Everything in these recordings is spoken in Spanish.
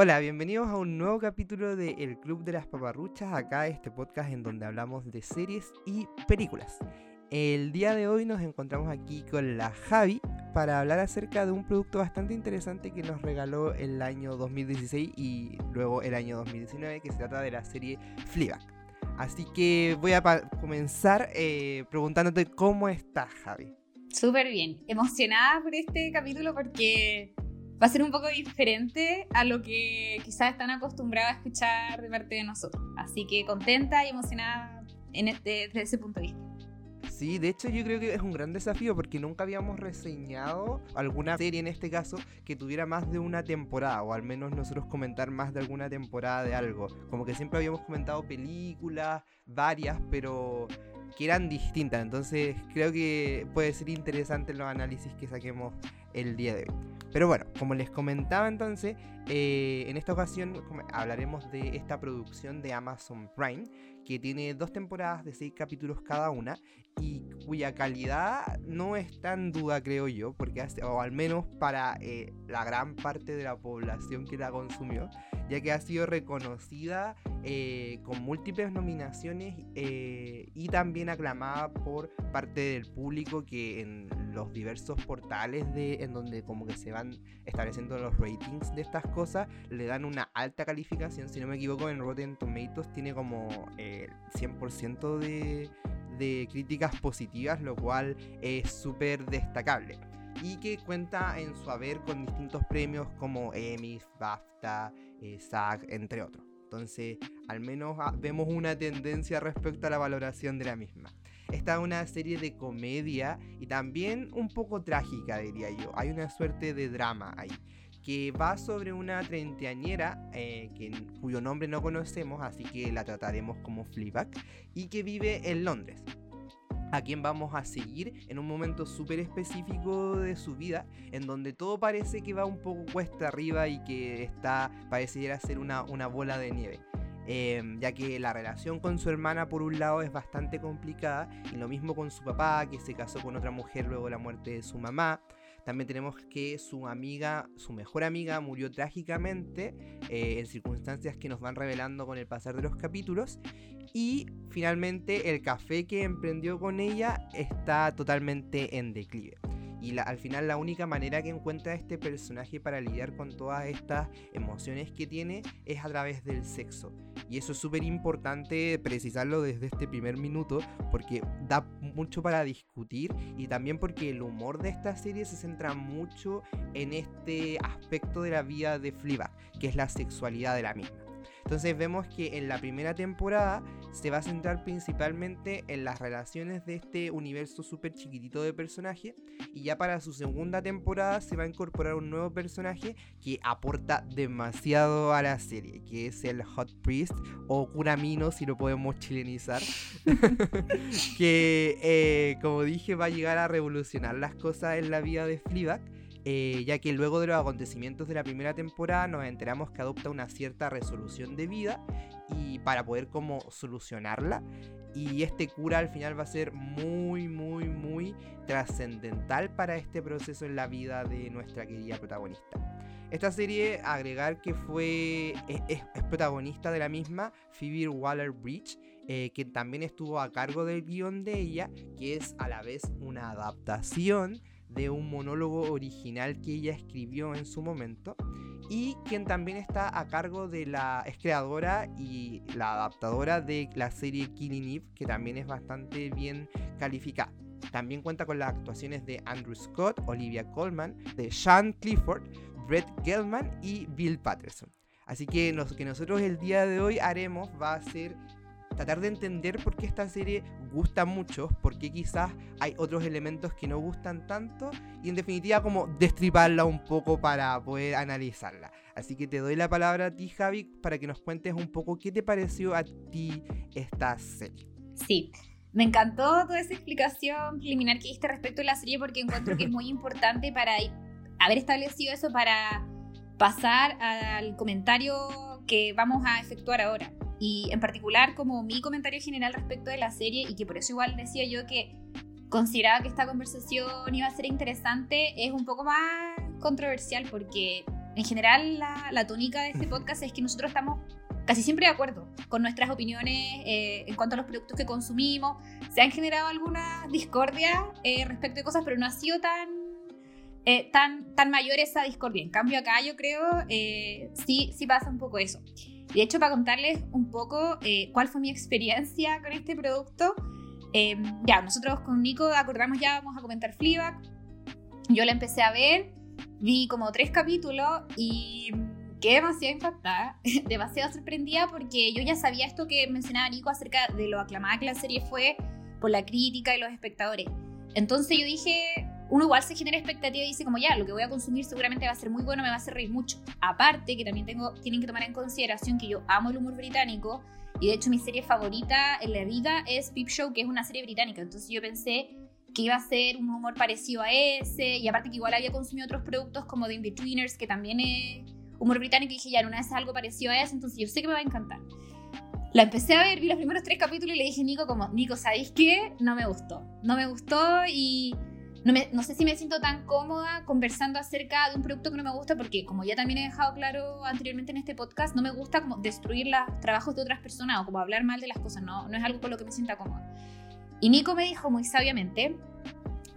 Hola, bienvenidos a un nuevo capítulo de El Club de las Paparruchas, acá este podcast en donde hablamos de series y películas. El día de hoy nos encontramos aquí con la Javi para hablar acerca de un producto bastante interesante que nos regaló el año 2016 y luego el año 2019, que se trata de la serie Fleabag. Así que voy a comenzar eh, preguntándote cómo estás, Javi. Súper bien, emocionada por este capítulo porque va a ser un poco diferente a lo que quizás están acostumbrados a escuchar de parte de nosotros. Así que contenta y emocionada en este, desde ese punto de vista. Sí, de hecho yo creo que es un gran desafío porque nunca habíamos reseñado alguna serie en este caso que tuviera más de una temporada o al menos nosotros comentar más de alguna temporada de algo. Como que siempre habíamos comentado películas, varias, pero que eran distintas. Entonces creo que puede ser interesante los análisis que saquemos el día de hoy. Pero bueno, como les comentaba entonces, eh, en esta ocasión hablaremos de esta producción de Amazon Prime, que tiene dos temporadas de seis capítulos cada una y cuya calidad no está en duda, creo yo, porque o al menos para eh, la gran parte de la población que la consumió, ya que ha sido reconocida eh, con múltiples nominaciones y también aclamada por parte del público que en los diversos portales de, en donde como que se van estableciendo los ratings de estas cosas, le dan una alta calificación. Si no me equivoco, en Rotten Tomatoes tiene como el 100% de, de críticas positivas, lo cual es súper destacable. Y que cuenta en su haber con distintos premios como Emmys, BAFTA, eh, SAG, entre otros. Entonces, al menos ah, vemos una tendencia respecto a la valoración de la misma. Esta es una serie de comedia y también un poco trágica, diría yo. Hay una suerte de drama ahí que va sobre una treintañera eh, cuyo nombre no conocemos, así que la trataremos como Fleabag, y que vive en Londres. A quien vamos a seguir en un momento súper específico de su vida, en donde todo parece que va un poco cuesta arriba y que está, pareciera ser una, una bola de nieve. Em, ya que la relación con su hermana por un lado es bastante complicada y lo mismo con su papá que se casó con otra mujer luego de la muerte de su mamá. También tenemos que su amiga, su mejor amiga, murió trágicamente eh, en circunstancias que nos van revelando con el pasar de los capítulos. Y finalmente el café que emprendió con ella está totalmente en declive. Y al final la única manera que encuentra este personaje para lidiar con todas estas emociones que tiene es a través del sexo. Y eso es súper importante precisarlo desde este primer minuto porque da mucho para discutir y también porque el humor de esta serie se centra mucho en este aspecto de la vida de Fleabag, que es la sexualidad de la misma. Entonces vemos que en la primera temporada se va a centrar principalmente en las relaciones de este universo súper chiquitito de personajes y ya para su segunda temporada se va a incorporar un nuevo personaje que aporta demasiado a la serie, que es el Hot Priest o Kuramino si lo podemos chilenizar, que eh, como dije va a llegar a revolucionar las cosas en la vida de Fleabag eh, ya que luego de los acontecimientos de la primera temporada nos enteramos que adopta una cierta resolución de vida y para poder como solucionarla y este cura al final va a ser muy muy muy trascendental para este proceso en la vida de nuestra querida protagonista. Esta serie, agregar que fue es, protagonista de la misma Phoebe Waller-Bridge, eh, que también estuvo a cargo del guion de ella, que es a la vez una adaptación de un monólogo original que ella escribió en su momento y quien también está a cargo de la es creadora y la adaptadora de la serie Killing Eve que también es bastante bien calificada. También cuenta con las actuaciones de Andrew Scott, Olivia Colman, de Sean Clifford, Brett Gelman y Bill Patterson. Así que lo que nosotros el día de hoy haremos va a ser tratar de entender por qué esta serie gusta mucho, por qué quizás hay otros elementos que no gustan tanto y en definitiva como destriparla un poco para poder analizarla. Así que te doy la palabra a ti Javi para que nos cuentes un poco qué te pareció a ti esta serie. Sí. Me encantó toda esa explicación preliminar que diste respecto a la serie porque encuentro que es muy importante para haber establecido eso para pasar al comentario que vamos a efectuar ahora. Y en particular, como mi comentario general respecto de la serie, y que por eso igual decía yo que consideraba que esta conversación iba a ser interesante, es un poco más controversial porque en general la, la tónica de este podcast es que nosotros estamos casi siempre de acuerdo con nuestras opiniones eh, en cuanto a los productos que consumimos. Se han generado algunas discordias eh, respecto de cosas, pero no ha sido tan, eh, tan, tan mayor esa discordia. En cambio acá yo creo sí, sí pasa un poco eso. De hecho, para contarles un poco cuál fue mi experiencia con este producto, ya, nosotros con Nico acordamos ya, vamos a comentar Fleabag. Yo la empecé a ver, vi como tres capítulos y quedé demasiado impactada, demasiado sorprendida porque yo ya sabía esto que mencionaba Nico acerca de lo aclamada que la serie fue por la crítica y los espectadores. Entonces yo dije, uno igual se genera expectativa y dice como ya, lo que voy a consumir seguramente va a ser muy bueno, me va a hacer reír mucho. Aparte que también tengo, tienen que tomar en consideración que yo amo el humor británico y de hecho mi serie favorita en la vida es Peep Show, que es una serie británica. Entonces yo pensé que iba a ser un humor parecido a ese y aparte que igual había consumido otros productos como The Inbetweeners, que también es humor británico y dije, ya, una vez algo parecido a eso, entonces yo sé que me va a encantar. La empecé a ver, vi los primeros tres capítulos y le dije Nico como, Nico, ¿sabéis qué? No me gustó. No me gustó y no, me, no sé si me siento tan cómoda conversando acerca de un producto que no me gusta porque como ya también he dejado claro anteriormente en este podcast, no me gusta como destruir los trabajos de otras personas o como hablar mal de las cosas, no, no es algo con lo que me sienta cómoda. Y Nico me dijo muy sabiamente,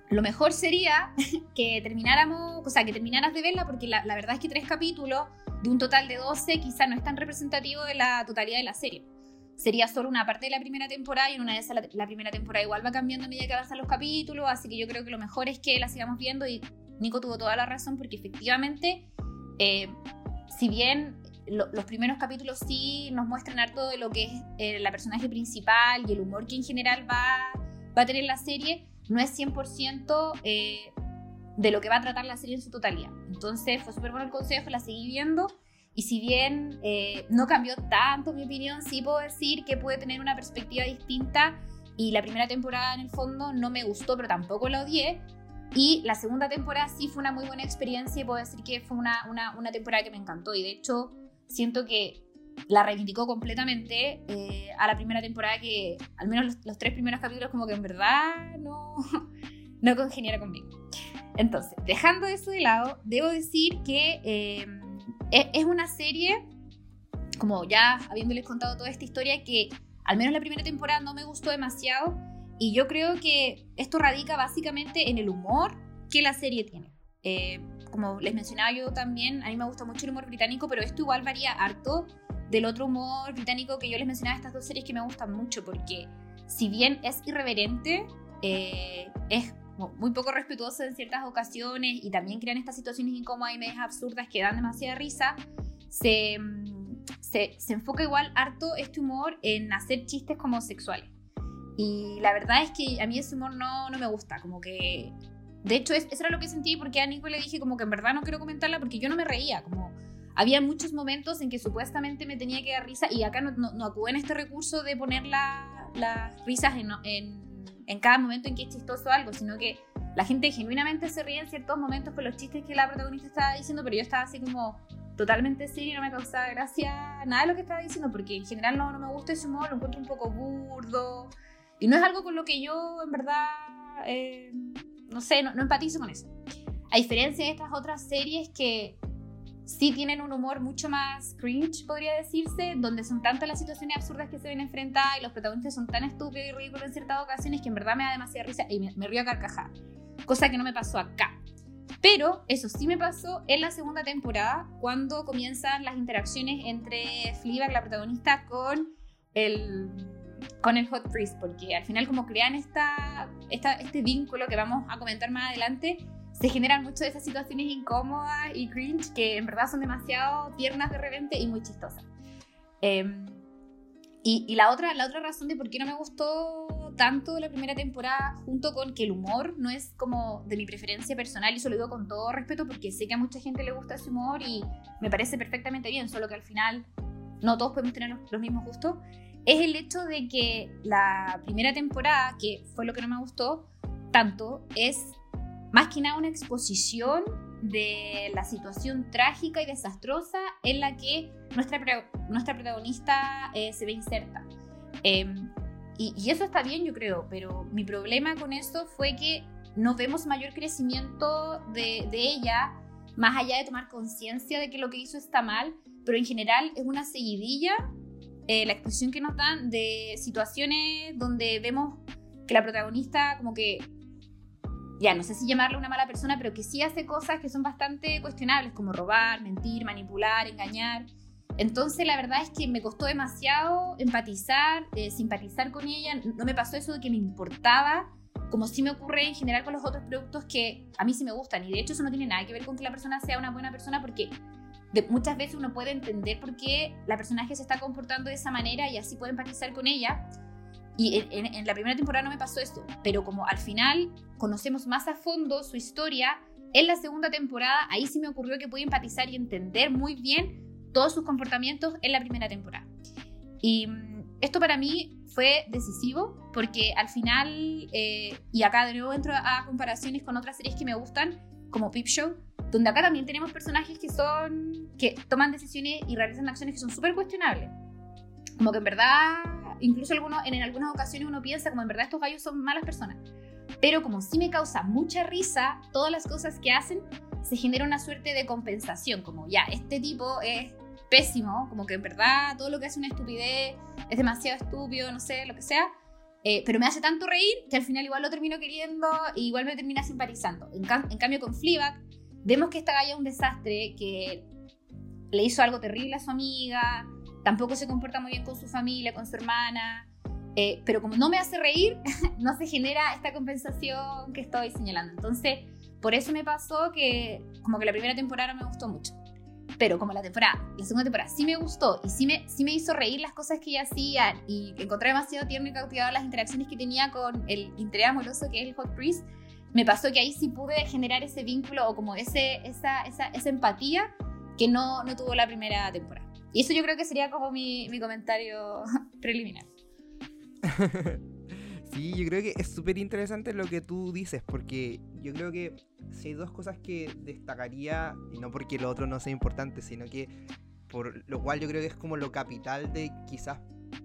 lo mejor sería que termináramos, o sea, que terminaras de verla, porque la, verdad es que tres capítulos de un total de 12 quizá no es tan representativo de la totalidad de la serie. Sería solo una parte de la primera temporada y en una de esas la, primera temporada igual va cambiando a medida que avanzan los capítulos, así que yo creo que lo mejor es que la sigamos viendo y Nico tuvo toda la razón porque efectivamente, eh, si bien los primeros capítulos sí nos muestran harto de lo que es eh, la personaje principal y el humor que en general va, va a tener la serie, no es 100% eh, de lo que va a tratar la serie en su totalidad. Entonces fue súper bueno el consejo, la seguí viendo. Y si bien eh, no cambió tanto mi opinión, sí puedo decir que puede tener una perspectiva distinta. Y la primera temporada en el fondo no me gustó, pero tampoco la odié. Y la segunda temporada sí fue una muy buena experiencia y puedo decir que fue una, una, una temporada que me encantó. Y de hecho siento que la reivindicó completamente eh, a la primera temporada que al menos los, tres primeros capítulos como que en verdad no, no congeniera conmigo. Entonces, dejando eso de lado, debo decir que eh, es una serie, como ya habiéndoles contado toda esta historia, que al menos la primera temporada no me gustó demasiado y yo creo que esto radica básicamente en el humor que la serie tiene. Eh, como les mencionaba yo también, a mí me gusta mucho el humor británico, pero esto igual varía harto del otro humor británico que yo les mencionaba, estas dos series que me gustan mucho, porque si bien es irreverente, eh, es muy poco respetuoso en ciertas ocasiones y también crean estas situaciones incómodas y medias absurdas que dan demasiada risa, se, se, se, enfoca igual harto este humor en hacer chistes como sexuales. Y la verdad es que a mí ese humor no, no me gusta, como que... De hecho, eso era lo que sentí porque a Nico le dije como que en verdad no quiero comentarla porque yo no me reía, como había muchos momentos en que supuestamente me tenía que dar risa y acá no, no, no en este recurso de poner las risas en, en, en, cada momento en que es chistoso algo, sino que la gente genuinamente se ríe en ciertos momentos con los chistes que la protagonista estaba diciendo, pero yo estaba así como totalmente serio no me causaba gracia nada de lo que estaba diciendo, porque en general no, no me gusta ese humor, lo encuentro un poco burdo y no es algo con lo que yo en verdad, eh, no sé, no, no empatizo con eso. A diferencia de estas otras series que sí tienen un humor mucho más cringe, podría decirse, donde son tantas las situaciones absurdas que se ven enfrentadas y los protagonistas son tan estúpidos y ridículos en ciertas ocasiones que en verdad me da demasiada risa y me, río a carcajar. Cosa que no me pasó acá. Pero eso sí me pasó en la segunda temporada, cuando comienzan las interacciones entre Fleabag, la protagonista, con el, con el Hot Priest, porque al final como crean esta, esta, este vínculo que vamos a comentar más adelante, se generan mucho de esas situaciones incómodas y cringe que en verdad son demasiado tiernas de repente y muy chistosas. Em, y, la, otra, la otra razón de por qué no me gustó tanto la primera temporada, junto con que el humor no es como de mi preferencia personal, y eso lo digo con todo respeto porque sé que a mucha gente le gusta ese humor y me parece perfectamente bien, solo que al final no todos podemos tener los, los mismos gustos, es el hecho de que la primera temporada, que fue lo que no me gustó tanto, es más que nada una exposición de la situación trágica y desastrosa en la que nuestra, nuestra protagonista eh, se ve inserta. Em, y, eso está bien, yo creo, pero mi problema con eso fue que no vemos mayor crecimiento de, de ella más allá de tomar conciencia de que lo que hizo está mal, pero en general es una seguidilla, eh, la expresión que nos dan de situaciones donde vemos que la protagonista como que, ya no sé si llamarle una mala persona, pero que sí hace cosas que son bastante cuestionables, como robar, mentir, manipular, engañar. Entonces la verdad es que me costó demasiado empatizar, eh, simpatizar con ella, no me pasó eso de que me importaba, como sí me ocurre en general con los otros productos que a mí sí me gustan. Y de hecho eso no tiene nada que ver con que la persona sea una buena persona porque muchas veces uno puede entender por qué la personaje se está comportando de esa manera y así puede empatizar con ella. Y en, la primera temporada no me pasó esto, pero como al final conocemos más a fondo su historia, en la segunda temporada ahí sí me ocurrió que pude empatizar y entender muy bien todos sus comportamientos en la primera temporada. Y mm, esto para mí fue decisivo porque al final, eh, y acá de nuevo entro a comparaciones con otras series que me gustan, como Peep Show, donde acá también tenemos personajes que son, que toman decisiones y realizan acciones que son súper cuestionables. Como que en verdad, incluso en, algunas ocasiones uno piensa como en verdad estos gallos son malas personas. Pero como sí me causa mucha risa todas las cosas que hacen, se genera una suerte de compensación, como ya, este tipo es pésimo, como que en verdad todo lo que hace una estupidez es demasiado estúpido, no sé, lo que sea, eh, pero me hace tanto reír que al final igual lo termino queriendo e igual me termina simpatizando. En, en cambio con Fleabag vemos que esta galla es un desastre, que le hizo algo terrible a su amiga, tampoco se comporta muy bien con su familia, con su hermana, eh, pero como no me hace reír, no se genera esta compensación que estoy señalando. Entonces, por eso me pasó que como que la primera temporada me gustó mucho. Pero como la temporada, la segunda temporada sí me gustó y sí me, sí me hizo reír las cosas que ella hacía y encontré demasiado tierno y cautivado las interacciones que tenía con el interés amoroso que es el Hot Priest, me pasó que ahí sí pude generar ese vínculo o como ese, esa, esa, esa empatía que no, no tuvo la primera temporada. Y eso yo creo que sería como mi, mi comentario preliminar. sí, yo creo que es súper interesante lo que tú dices, porque yo creo que si hay dos cosas que destacaría, y no porque lo otro no sea importante, sino que por lo cual yo creo que es como lo capital de quizás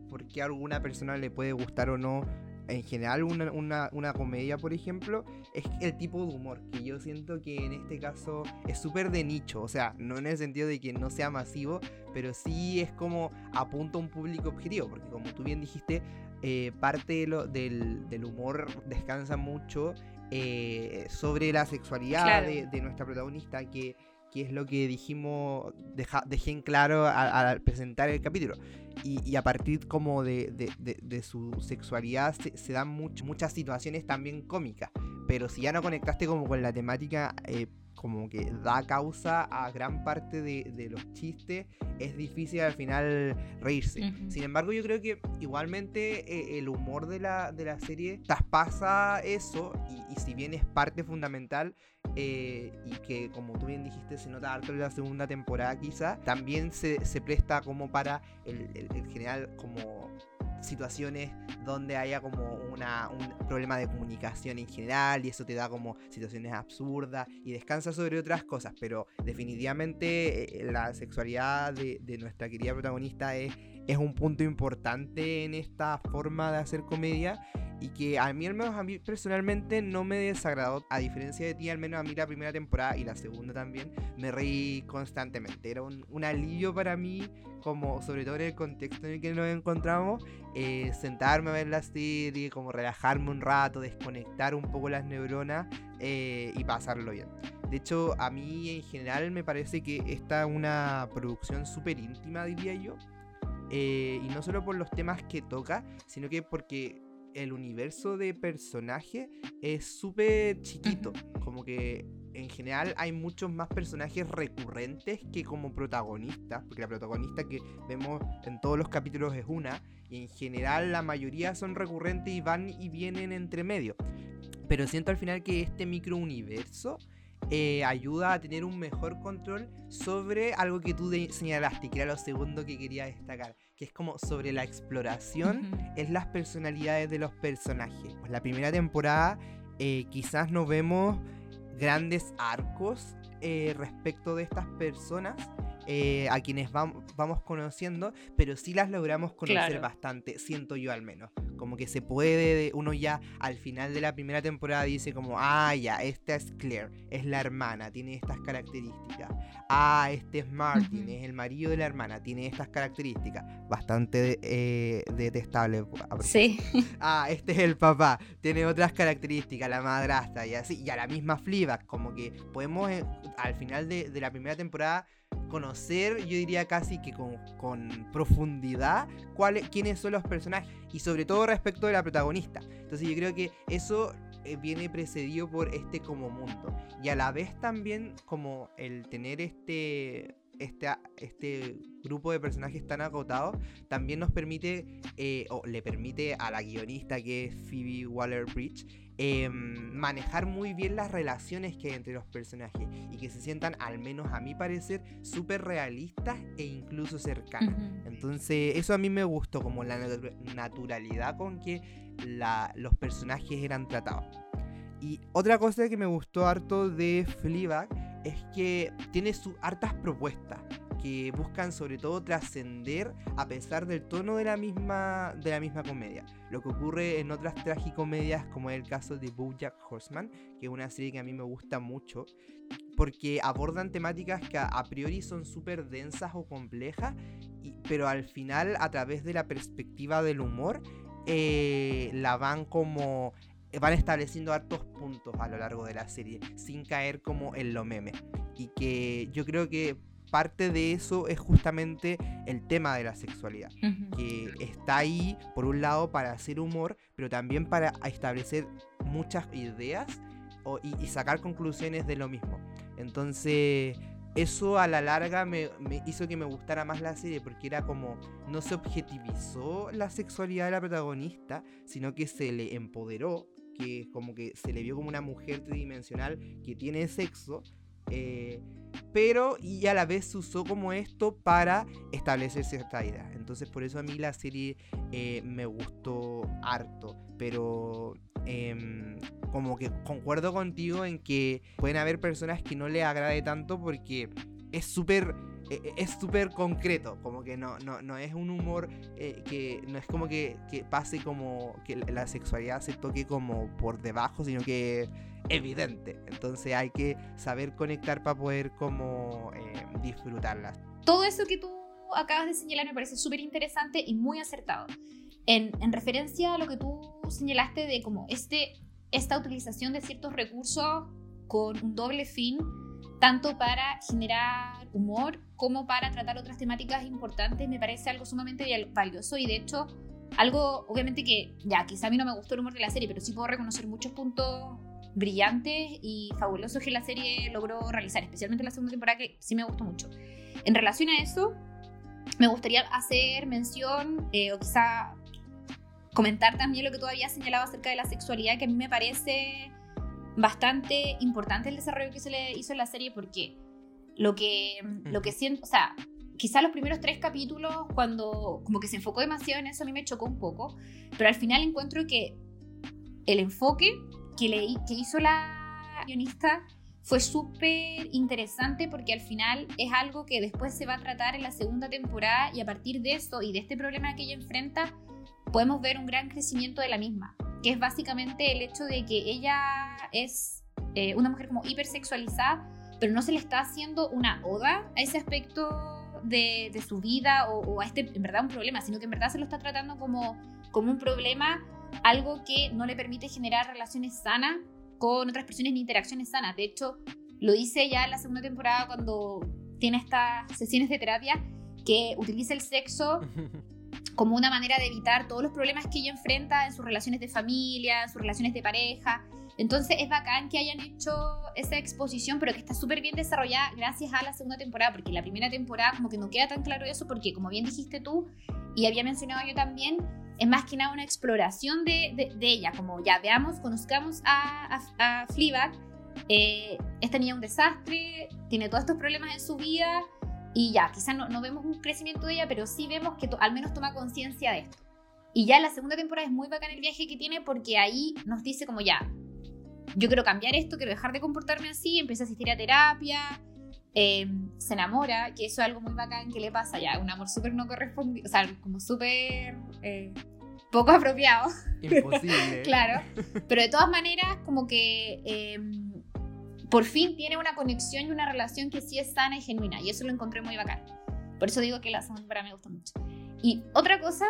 por qué a alguna persona le puede gustar o no en general una, una, comedia, por ejemplo, es el tipo de humor que yo siento que en este caso es súper de nicho, o sea, no en el sentido de que no sea masivo, pero sí es como apunta a un público objetivo, porque como tú bien dijiste, eh, parte de lo, del, del, humor descansa mucho eh, sobre la sexualidad de, de nuestra protagonista, que que es lo que dijimos, dejé en claro al, presentar el capítulo. Y, a partir como de, su sexualidad se, dan muchas situaciones también cómicas. Pero si ya no conectaste como con la temática, eh, como que da causa a gran parte de, los chistes, es difícil al final reírse. Sin embargo, yo creo que igualmente eh, el humor de la, de la serie traspasa eso y, y si bien es parte fundamental, eh, y que como tú bien dijiste se nota harto en la segunda temporada quizá, también se, presta como para el, general como situaciones donde haya como una, un problema de comunicación en general y eso te da como situaciones absurdas y descansa sobre otras cosas, pero definitivamente eh, la sexualidad de, de nuestra querida protagonista es, es un punto importante en esta forma de hacer comedia y que a mí al menos a mí personalmente no me desagradó, a diferencia de ti, al menos a mí la primera temporada y la segunda también, me reí constantemente. Era un, un alivio para mí, como sobre todo en el contexto en el que nos encontramos, eh, sentarme a ver la serie, como relajarme un rato, desconectar un poco las neuronas eh, y pasarlo bien. De hecho, a mí en general me parece que esta es una producción súper íntima, diría yo. Eh, y no solo por los temas que toca, sino que porque el universo de personaje es súper chiquito. Como que en general hay muchos más personajes recurrentes que como protagonistas. Porque la protagonista que vemos en todos los capítulos es una. Y en general la mayoría son recurrentes y van y vienen entre medio. Pero siento al final que este microuniverso eh, ayuda a tener un mejor control sobre algo que tú señalaste, que era lo segundo que quería destacar que es como sobre la exploración, es las personalidades de los personajes. Pues la primera temporada eh, quizás no vemos grandes arcos eh, respecto de estas personas. Eh, a quienes vamos conociendo, pero sí las logramos conocer bastante, siento yo al menos. Como que se puede, uno ya al final de la primera temporada dice como, ah, ya, esta es Claire, es la hermana, tiene estas características. Ah, este es Martin, es el marido de la hermana, tiene estas características. Bastante eh, detestable. Sí. Ah, este es el papá, tiene otras características, la madrastra y así. Y a la misma Fleabag, como que podemos eh, al final de, de la primera temporada conocer, yo diría casi que con, profundidad, cuáles, quiénes son los personajes y sobre todo respecto de la protagonista. Entonces yo creo que eso eh, viene precedido por este como mundo y a la vez también como el tener este este, este grupo de personajes tan acotados también nos permite, eh, o le permite a la guionista que es Phoebe Waller-Bridge, Em, manejar muy bien las relaciones que hay entre los personajes y que se sientan, al menos a mi parecer, súper realistas e incluso cercanas. Entonces, eso a mí me gustó, como la naturalidad con que los personajes eran tratados. Y otra cosa que me gustó harto de Fleabag es que tiene sus hartas propuestas que buscan sobre todo trascender a pesar del tono de la misma de la misma comedia. Lo que ocurre en otras tragicomedias como el caso de BoJack Horseman, que es una serie que a mí me gusta mucho porque abordan temáticas que a, priori son súper densas o complejas, pero al final a través de la perspectiva del humor eh, la van como van estableciendo hartos puntos a lo largo de la serie sin caer como en lo meme y que yo creo que parte de eso es justamente el tema de la sexualidad, que está ahí por un lado para hacer humor, pero también para establecer muchas ideas y, sacar conclusiones de lo mismo. Entonces, eso a la larga me, hizo que me gustara más la serie porque era como no se objetivizó la sexualidad de la protagonista, sino que se le empoderó, que como que se le vio como una mujer tridimensional que tiene sexo. Eh, pero y a la vez se usó como esto para establecer cierta idea. Entonces por eso a mí la serie eh, me gustó harto, pero em, como que concuerdo contigo en que pueden haber personas que no le agrade tanto porque es súper e, e, es súper concreto, como que no, no, no es un humor eh, que no es como que, pase como que la sexualidad se toque como por debajo, sino que evidente. Entonces hay que saber conectar para poder como eh, disfrutarla. Todo eso que tú acabas de señalar me parece súper interesante y muy acertado. En, en, referencia a lo que tú señalaste de como este, esta utilización de ciertos recursos con un doble fin, tanto para generar humor como para tratar otras temáticas importantes, me parece algo sumamente valioso y de hecho algo obviamente que ya quizá a mí no me gustó el humor de la serie, pero sí puedo reconocer muchos puntos brillantes y fabulosos que la serie logró realizar, especialmente la segunda temporada que sí me gustó mucho. En relación a eso, me gustaría hacer mención eh, o quizá comentar también lo que tú habías señalado acerca de la sexualidad, que a mí me parece bastante importante el desarrollo que se le hizo en la serie porque lo que, lo que siento, o sea, quizá los primeros tres capítulos, cuando como que se enfocó demasiado en eso, a mí me chocó un poco, pero al final encuentro que el enfoque que, hizo la guionista fue súper interesante porque al final es algo que después se va a tratar en la segunda temporada y a partir de eso y de este problema que ella enfrenta, podemos ver un gran crecimiento de la misma, que es básicamente el hecho de que ella es eh, una mujer como hipersexualizada, pero no se le está haciendo una oda a ese aspecto de, su vida o, a este, en verdad, un problema, sino que en verdad se lo está tratando como, como un problema algo que no le permite generar relaciones sanas con otras personas ni interacciones sanas. De hecho, lo dice ya en la segunda temporada cuando tiene estas sesiones de terapia, que utiliza el sexo como una manera de evitar todos los problemas que ella enfrenta en sus relaciones de familia, en sus relaciones de pareja. Entonces es bacán que hayan hecho esa exposición, pero que está súper bien desarrollada gracias a la segunda temporada, porque la primera temporada como que no queda tan claro eso, porque como bien dijiste tú, y había mencionado yo también, es más que nada una exploración de, de, ella, como ya veamos, conozcamos a, a, a Fleabag, eh, esta niña es un desastre, tiene todos estos problemas en su vida y ya, quizás no, no vemos un crecimiento de ella, pero sí vemos que al menos toma conciencia de esto. Y ya la segunda temporada es muy bacán el viaje que tiene porque ahí nos dice como ya, yo quiero cambiar esto, quiero dejar de comportarme así, empieza a asistir a terapia, em, se enamora, que eso es algo muy bacán que le pasa ya, un amor súper no correspondido, o sea, como súper... Eh, poco apropiado. Imposible. claro. Pero de todas maneras, como que em, por fin tiene una conexión y una relación que sí es sana y genuina. Y eso lo encontré muy bacán. Por eso digo que la para me gusta mucho. Y otra cosa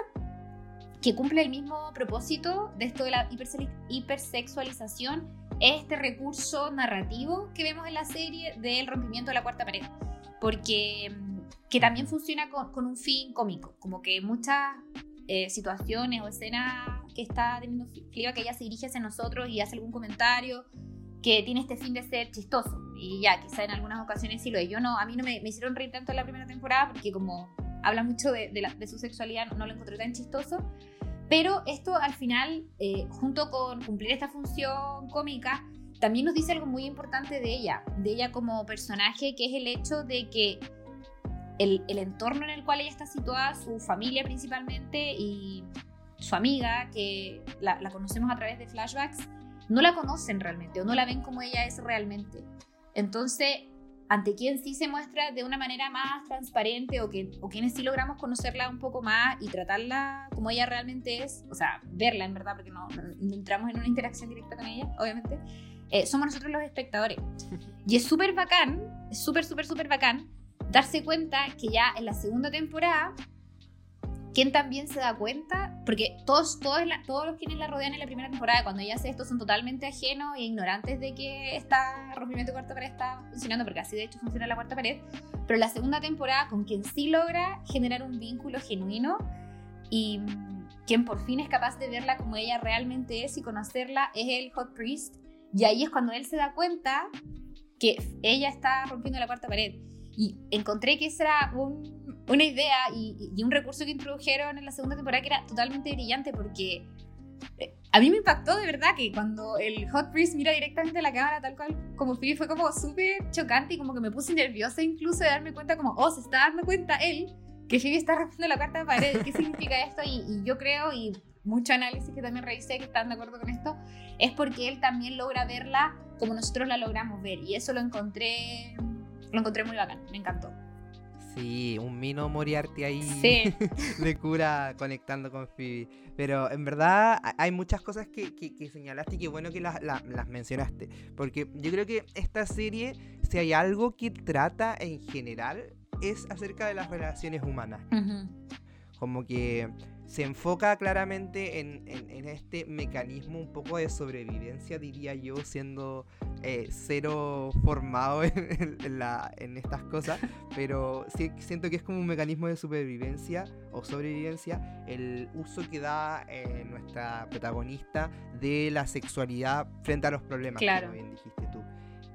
que cumple el mismo propósito de esto de la hipersexualización es este recurso narrativo que vemos en la serie del rompimiento de la cuarta pared. Porque em, que también funciona con, un fin cómico, como que muchas eh, situaciones o escenas que está teniendo Fliba, que ella se dirige hacia nosotros y hace algún comentario que tiene este fin de ser chistoso. Y ya, quizá en algunas ocasiones sí lo es. Yo no, a mí no me, hicieron reír tanto en la primera temporada porque como habla mucho de, de, su sexualidad, no lo encontré tan chistoso. Pero esto al final, eh, junto con cumplir esta función cómica, también nos dice algo muy importante de ella, de ella como personaje, que es el hecho de que el, entorno en el cual ella está situada, su familia principalmente y su amiga, que la, conocemos a través de flashbacks, no la conocen realmente o no la ven como ella es realmente. Entonces, ante quien sí se muestra de una manera más transparente o, que, o quienes sí logramos conocerla un poco más y tratarla como ella realmente es, o sea, verla en verdad, porque no, entramos en una interacción directa con ella, obviamente, eh, somos nosotros los espectadores. Y es súper bacán, es súper, súper, súper bacán darse cuenta que ya en la segunda temporada, quien también se da cuenta, porque todos, todos, todos los quienes la rodean en la primera temporada, cuando ella hace esto, son totalmente ajenos e ignorantes de que esta rompimiento de cuarta pared está funcionando, porque así de hecho funciona la cuarta pared. Pero la segunda temporada, con quien sí logra generar un vínculo genuino y quien por fin es capaz de verla como ella realmente es y conocerla, es el Hot Priest. Y ahí es cuando él se da cuenta que ella está rompiendo la cuarta pared. Y encontré que esa era una idea y, un recurso que introdujeron en la segunda temporada que era totalmente brillante porque eh, a mí me impactó de verdad que cuando el Hot Priest mira directamente a la cámara tal cual como Phoebe fue como súper chocante y como que me puse nerviosa incluso de darme cuenta como, oh, se está dando cuenta él que Phoebe está rompiendo la cuarta pared, ¿qué significa esto? Y, y yo creo, y mucho análisis que también revisé que están de acuerdo con esto, es porque él también logra verla como nosotros la logramos ver y eso lo encontré lo encontré muy bacán, me encantó. Sí, un Mino Moriarty ahí de cura conectando con Phoebe. Pero en verdad hay muchas cosas que, señalaste y que bueno que las, mencionaste. Porque yo creo que esta serie, si hay algo que trata en general, es acerca de las relaciones humanas. Como que se enfoca claramente en, este mecanismo un poco de sobrevivencia, diría yo, siendo eh, cero formado en, la, en, estas cosas, pero sí, siento que es como un mecanismo de supervivencia o sobrevivencia el uso que da eh, nuestra protagonista de la sexualidad frente a los problemas, claro. como bien dijiste tú.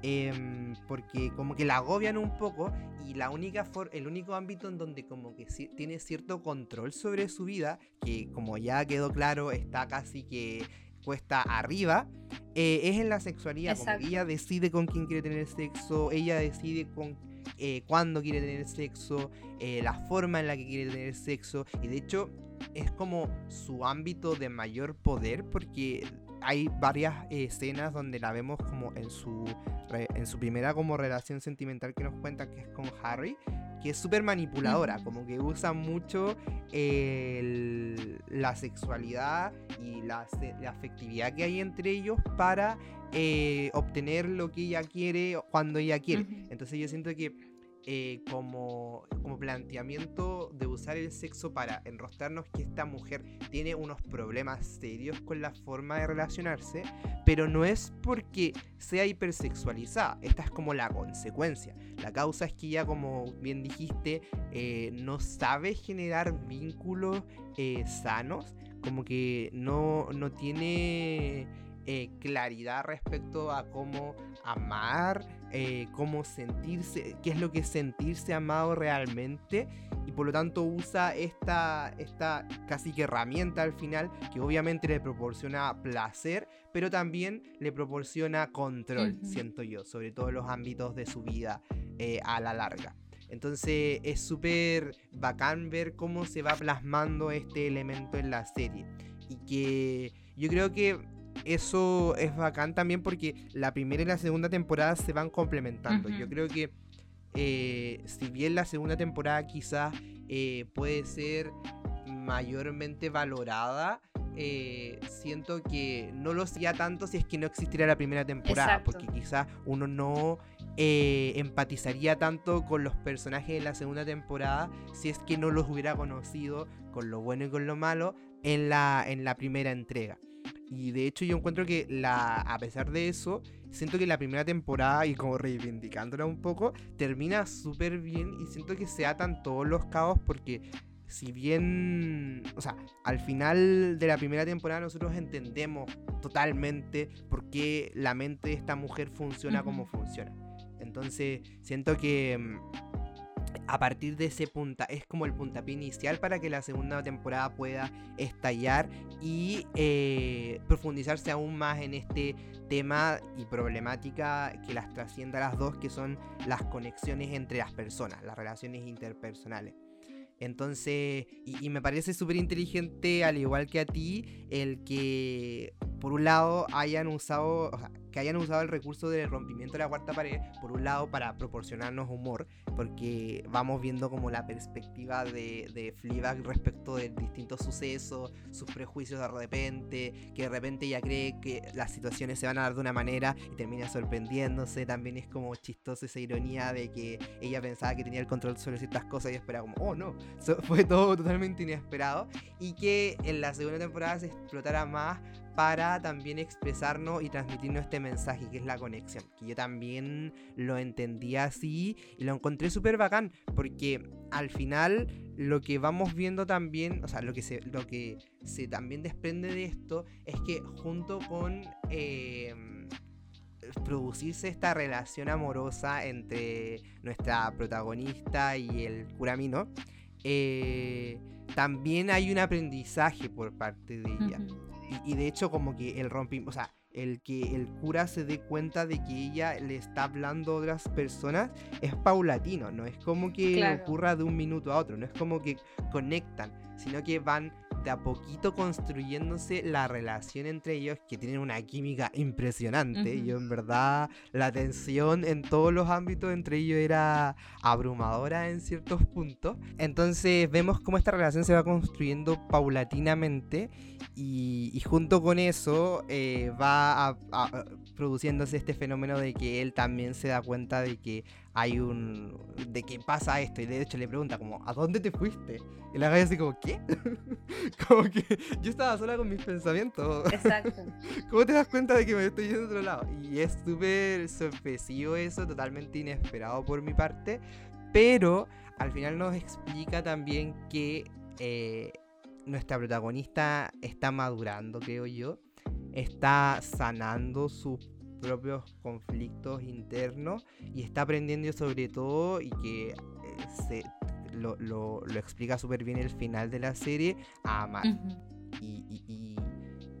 Em, porque como que la agobian un poco y la única el único ámbito en donde como que tiene cierto control sobre su vida, que como ya quedó claro está casi que cuesta arriba, eh, es en la sexualidad. Como que ella decide con quién quiere tener sexo, ella decide con eh, cuándo quiere tener sexo, eh, la forma en la que quiere tener sexo y de hecho es como su ámbito de mayor poder porque hay varias escenas donde la vemos como en su, en su primera como relación sentimental que nos cuenta que es con Harry, que es súper manipuladora, como que usa mucho la sexualidad y la, afectividad que hay entre ellos para eh, obtener lo que ella quiere cuando ella quiere. Entonces yo siento que eh, como, como planteamiento de usar el sexo para enrostrarnos que esta mujer tiene unos problemas serios con la forma de relacionarse, pero no es porque sea hipersexualizada, esta es como la consecuencia. La causa es que ella, como bien dijiste, eh, no sabe generar vínculos eh, sanos, como que no, no tiene eh, claridad respecto a cómo amar, eh, cómo sentirse, qué es lo que es sentirse amado realmente. Y por lo tanto usa esta, esta casi que herramienta al final que obviamente le proporciona placer, pero también le proporciona control, siento yo, sobre todos los ámbitos de su vida eh, a la larga. Entonces es súper bacán ver cómo se va plasmando este elemento en la serie. Y que yo creo que eso es bacán también porque la primera y la segunda temporada se van complementando. Yo creo que eh, si bien la segunda temporada quizás eh, puede ser mayormente valorada, eh, siento que no lo sería tanto si es que no existiera la primera temporada, porque quizás uno no eh, empatizaría tanto con los personajes de la segunda temporada si es que no los hubiera conocido con lo bueno y con lo malo en la, en la primera entrega. Y de hecho yo encuentro que la, a pesar de eso, siento que la primera temporada, y como reivindicándola un poco, termina súper bien y siento que se atan todos los cabos porque si bien, o sea, al final de la primera temporada nosotros entendemos totalmente por qué la mente de esta mujer funciona como funciona. Entonces, siento que mm, a partir de ese punta, es como el puntapié inicial para que la segunda temporada pueda estallar y eh, profundizarse aún más en este tema y problemática que las trascienda las dos, que son las conexiones entre las personas, las relaciones interpersonales. Entonces, y, me parece súper inteligente, al igual que a ti, el que por un lado hayan usado, o sea, que hayan usado el recurso del rompimiento de la cuarta pared, por un lado para proporcionarnos humor, porque vamos viendo como la perspectiva de, de Fleabag respecto de distintos sucesos, sus prejuicios de repente, que de repente ella cree que las situaciones se van a dar de una manera y termina sorprendiéndose, también es como chistoso esa ironía de que ella pensaba que tenía el control sobre ciertas cosas y esperaba como, oh no, fue todo totalmente inesperado, y que en la segunda temporada se explotara más para también expresarnos y transmitirnos este mensaje que es la conexión. Que yo también lo entendí así y lo encontré súper bacán porque al final lo que vamos viendo también, o sea, lo que se, lo que se también desprende de esto es que junto con em, producirse esta relación amorosa entre nuestra protagonista y el curamino, eh, también hay un aprendizaje por parte de ella. Y, de hecho, como que el rompimiento, o sea, el que el cura se dé cuenta de que ella le está hablando a otras personas es paulatino, no es como que ocurra de un minuto a otro, no es como que conectan, sino que van de a poquito construyéndose la relación entre ellos que tienen una química impresionante. y Yo en verdad la tensión en todos los ámbitos entre ellos era abrumadora en ciertos puntos. Entonces vemos cómo esta relación se va construyendo paulatinamente y, junto con eso eh, va produciéndose este fenómeno de que él también se da cuenta de que hay un. de que pasa esto. Y de hecho le pregunta, como, ¿a dónde te fuiste? Y la galla así, como, ¿qué? como que yo estaba sola con mis pensamientos. Exacto. ¿Cómo te das cuenta de que me estoy yendo a otro lado? Y es súper sorpresivo eso, totalmente inesperado por mi parte. Pero al final nos explica también que eh, nuestra protagonista está madurando, creo yo. Está sanando su propios conflictos internos y está aprendiendo sobre todo y que eh, se, lo, lo, explica súper bien el final de la serie a amar. y, y,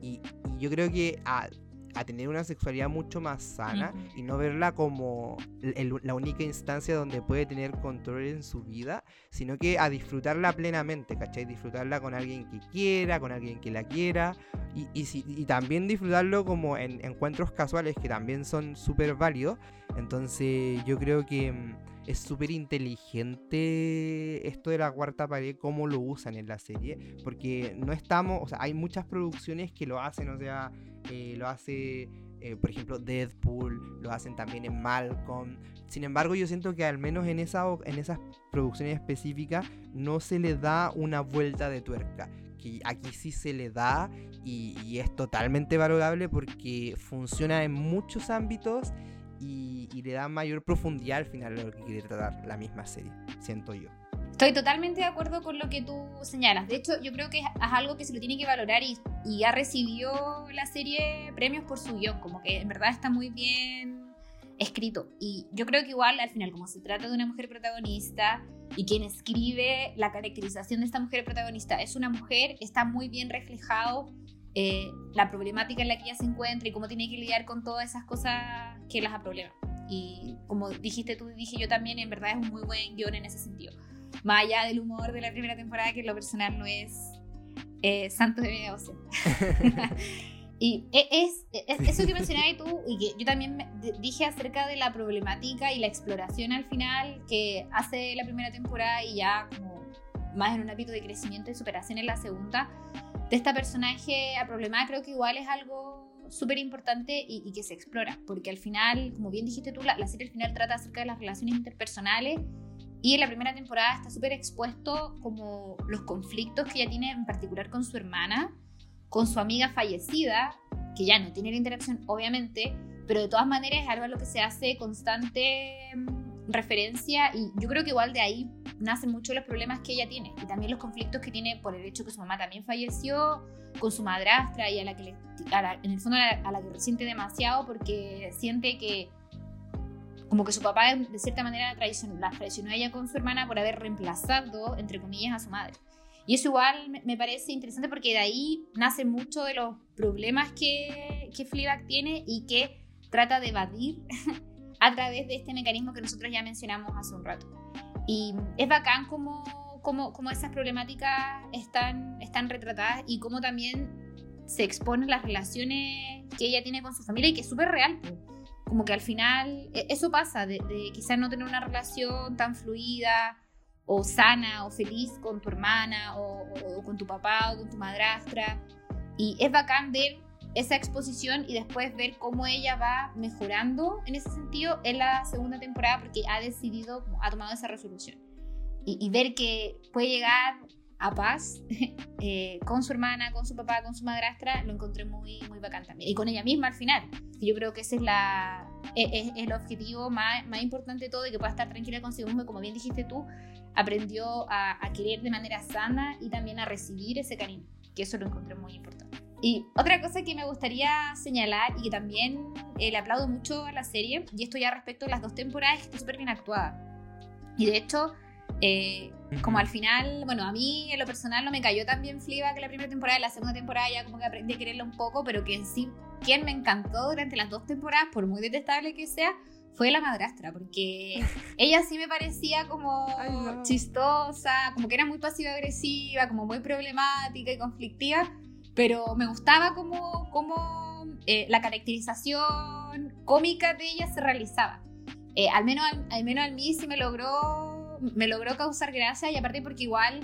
y, yo creo que a, a tener una sexualidad mucho más sana y no verla como la única instancia donde puede tener control en su vida, sino que a disfrutarla plenamente, ¿cachai? Disfrutarla con alguien que quiera, con alguien que la quiera y, y, también disfrutarlo como en encuentros casuales que también son súper válidos. Entonces yo creo que mm, es súper inteligente esto de la cuarta pared, cómo lo usan en la serie, porque no estamos, o sea, hay muchas producciones que lo hacen, o sea, eh, lo hace, eh, por ejemplo, Deadpool, lo hacen también en Malcolm. Sin embargo, yo siento que al menos en, esa, en esas producciones específicas no se le da una vuelta de tuerca. Que aquí sí se le da y, y es totalmente valorable porque funciona en muchos ámbitos y, y, le da mayor profundidad al final de lo que quiere tratar la misma serie, siento yo. Estoy totalmente de acuerdo con lo que tú señalas. De hecho, yo creo que es, algo que se lo tiene que valorar y, y ha recibido la serie premios por su guion, como que en verdad está muy bien escrito. Y yo creo que igual al final, como se trata de una mujer protagonista y quien escribe la caracterización de esta mujer protagonista es una mujer, está muy bien reflejado eh, la problemática en la que ella se encuentra y cómo tiene que lidiar con todas esas cosas que las problemas. Y como dijiste tú y dije yo también, en verdad es un muy buen guion en ese sentido más allá del humor de la primera temporada, que lo personal no es eh, santo de mi devoción. y e, es, eso que mencionabas tú, y que yo también dije acerca de la problemática y la exploración al final que hace la primera temporada y ya como más en un ámbito de crecimiento y superación en la segunda, de esta personaje a problemada creo que igual es algo súper importante y, que se explora, porque al final, como bien dijiste tú, la, la, serie al final trata acerca de las relaciones interpersonales y en la primera temporada está súper expuesto como los conflictos que ella tiene en particular con su hermana, con su amiga fallecida, que ya no tiene la interacción obviamente, pero de todas maneras es algo a lo que se hace constante mm, referencia y yo creo que igual de ahí nacen muchos los problemas que ella tiene y también los conflictos que tiene por el hecho que su mamá también falleció con su madrastra y a la que le, en el fondo a la, que resiente demasiado porque siente que como que su papá de cierta manera la traicionó, a ella con su hermana por haber reemplazado, entre comillas, a su madre. Y eso igual me parece interesante porque de ahí nace mucho de los problemas que, que Fleabag tiene y que trata de evadir a través de este mecanismo que nosotros ya mencionamos hace un rato. Y es bacán como, como, como esas problemáticas están, están retratadas y cómo también se exponen las relaciones que ella tiene con su familia y que es súper real como que al final e, eso pasa, de, quizás no tener una relación tan fluida o sana o feliz con tu hermana o, con tu papá o con tu madrastra. Y es bacán ver esa exposición y después ver cómo ella va mejorando en ese sentido en la segunda temporada porque ha decidido, ha tomado esa resolución. Y, ver que puede llegar a paz eh, con su hermana, con su papá, con su madrastra, lo encontré muy, muy bacán también. Y con ella misma al final. yo creo que ese es, la, e, es, el objetivo más, más, importante de todo y que pueda estar tranquila consigo misma. Como bien dijiste tú, aprendió a, querer de manera sana y también a recibir ese cariño, que eso lo encontré muy importante. Y otra cosa que me gustaría señalar y que también eh, le aplaudo mucho a la serie, y esto ya respecto a las dos temporadas, es que está súper bien actuada. Y de hecho, eh, como al final, bueno, a mí en lo personal no me cayó tan bien Fliba que la primera temporada, la segunda temporada ya como que aprendí a quererla un poco, pero que en sí, quien me encantó durante las dos temporadas, por muy detestable que sea, fue la madrastra, porque ella sí me parecía como chistosa, como que era muy pasiva-agresiva, como muy problemática y conflictiva, pero me gustaba como, como eh, la caracterización cómica de ella se realizaba. Eh, al, menos, al menos a mí sí me logró me logró causar gracia y aparte porque igual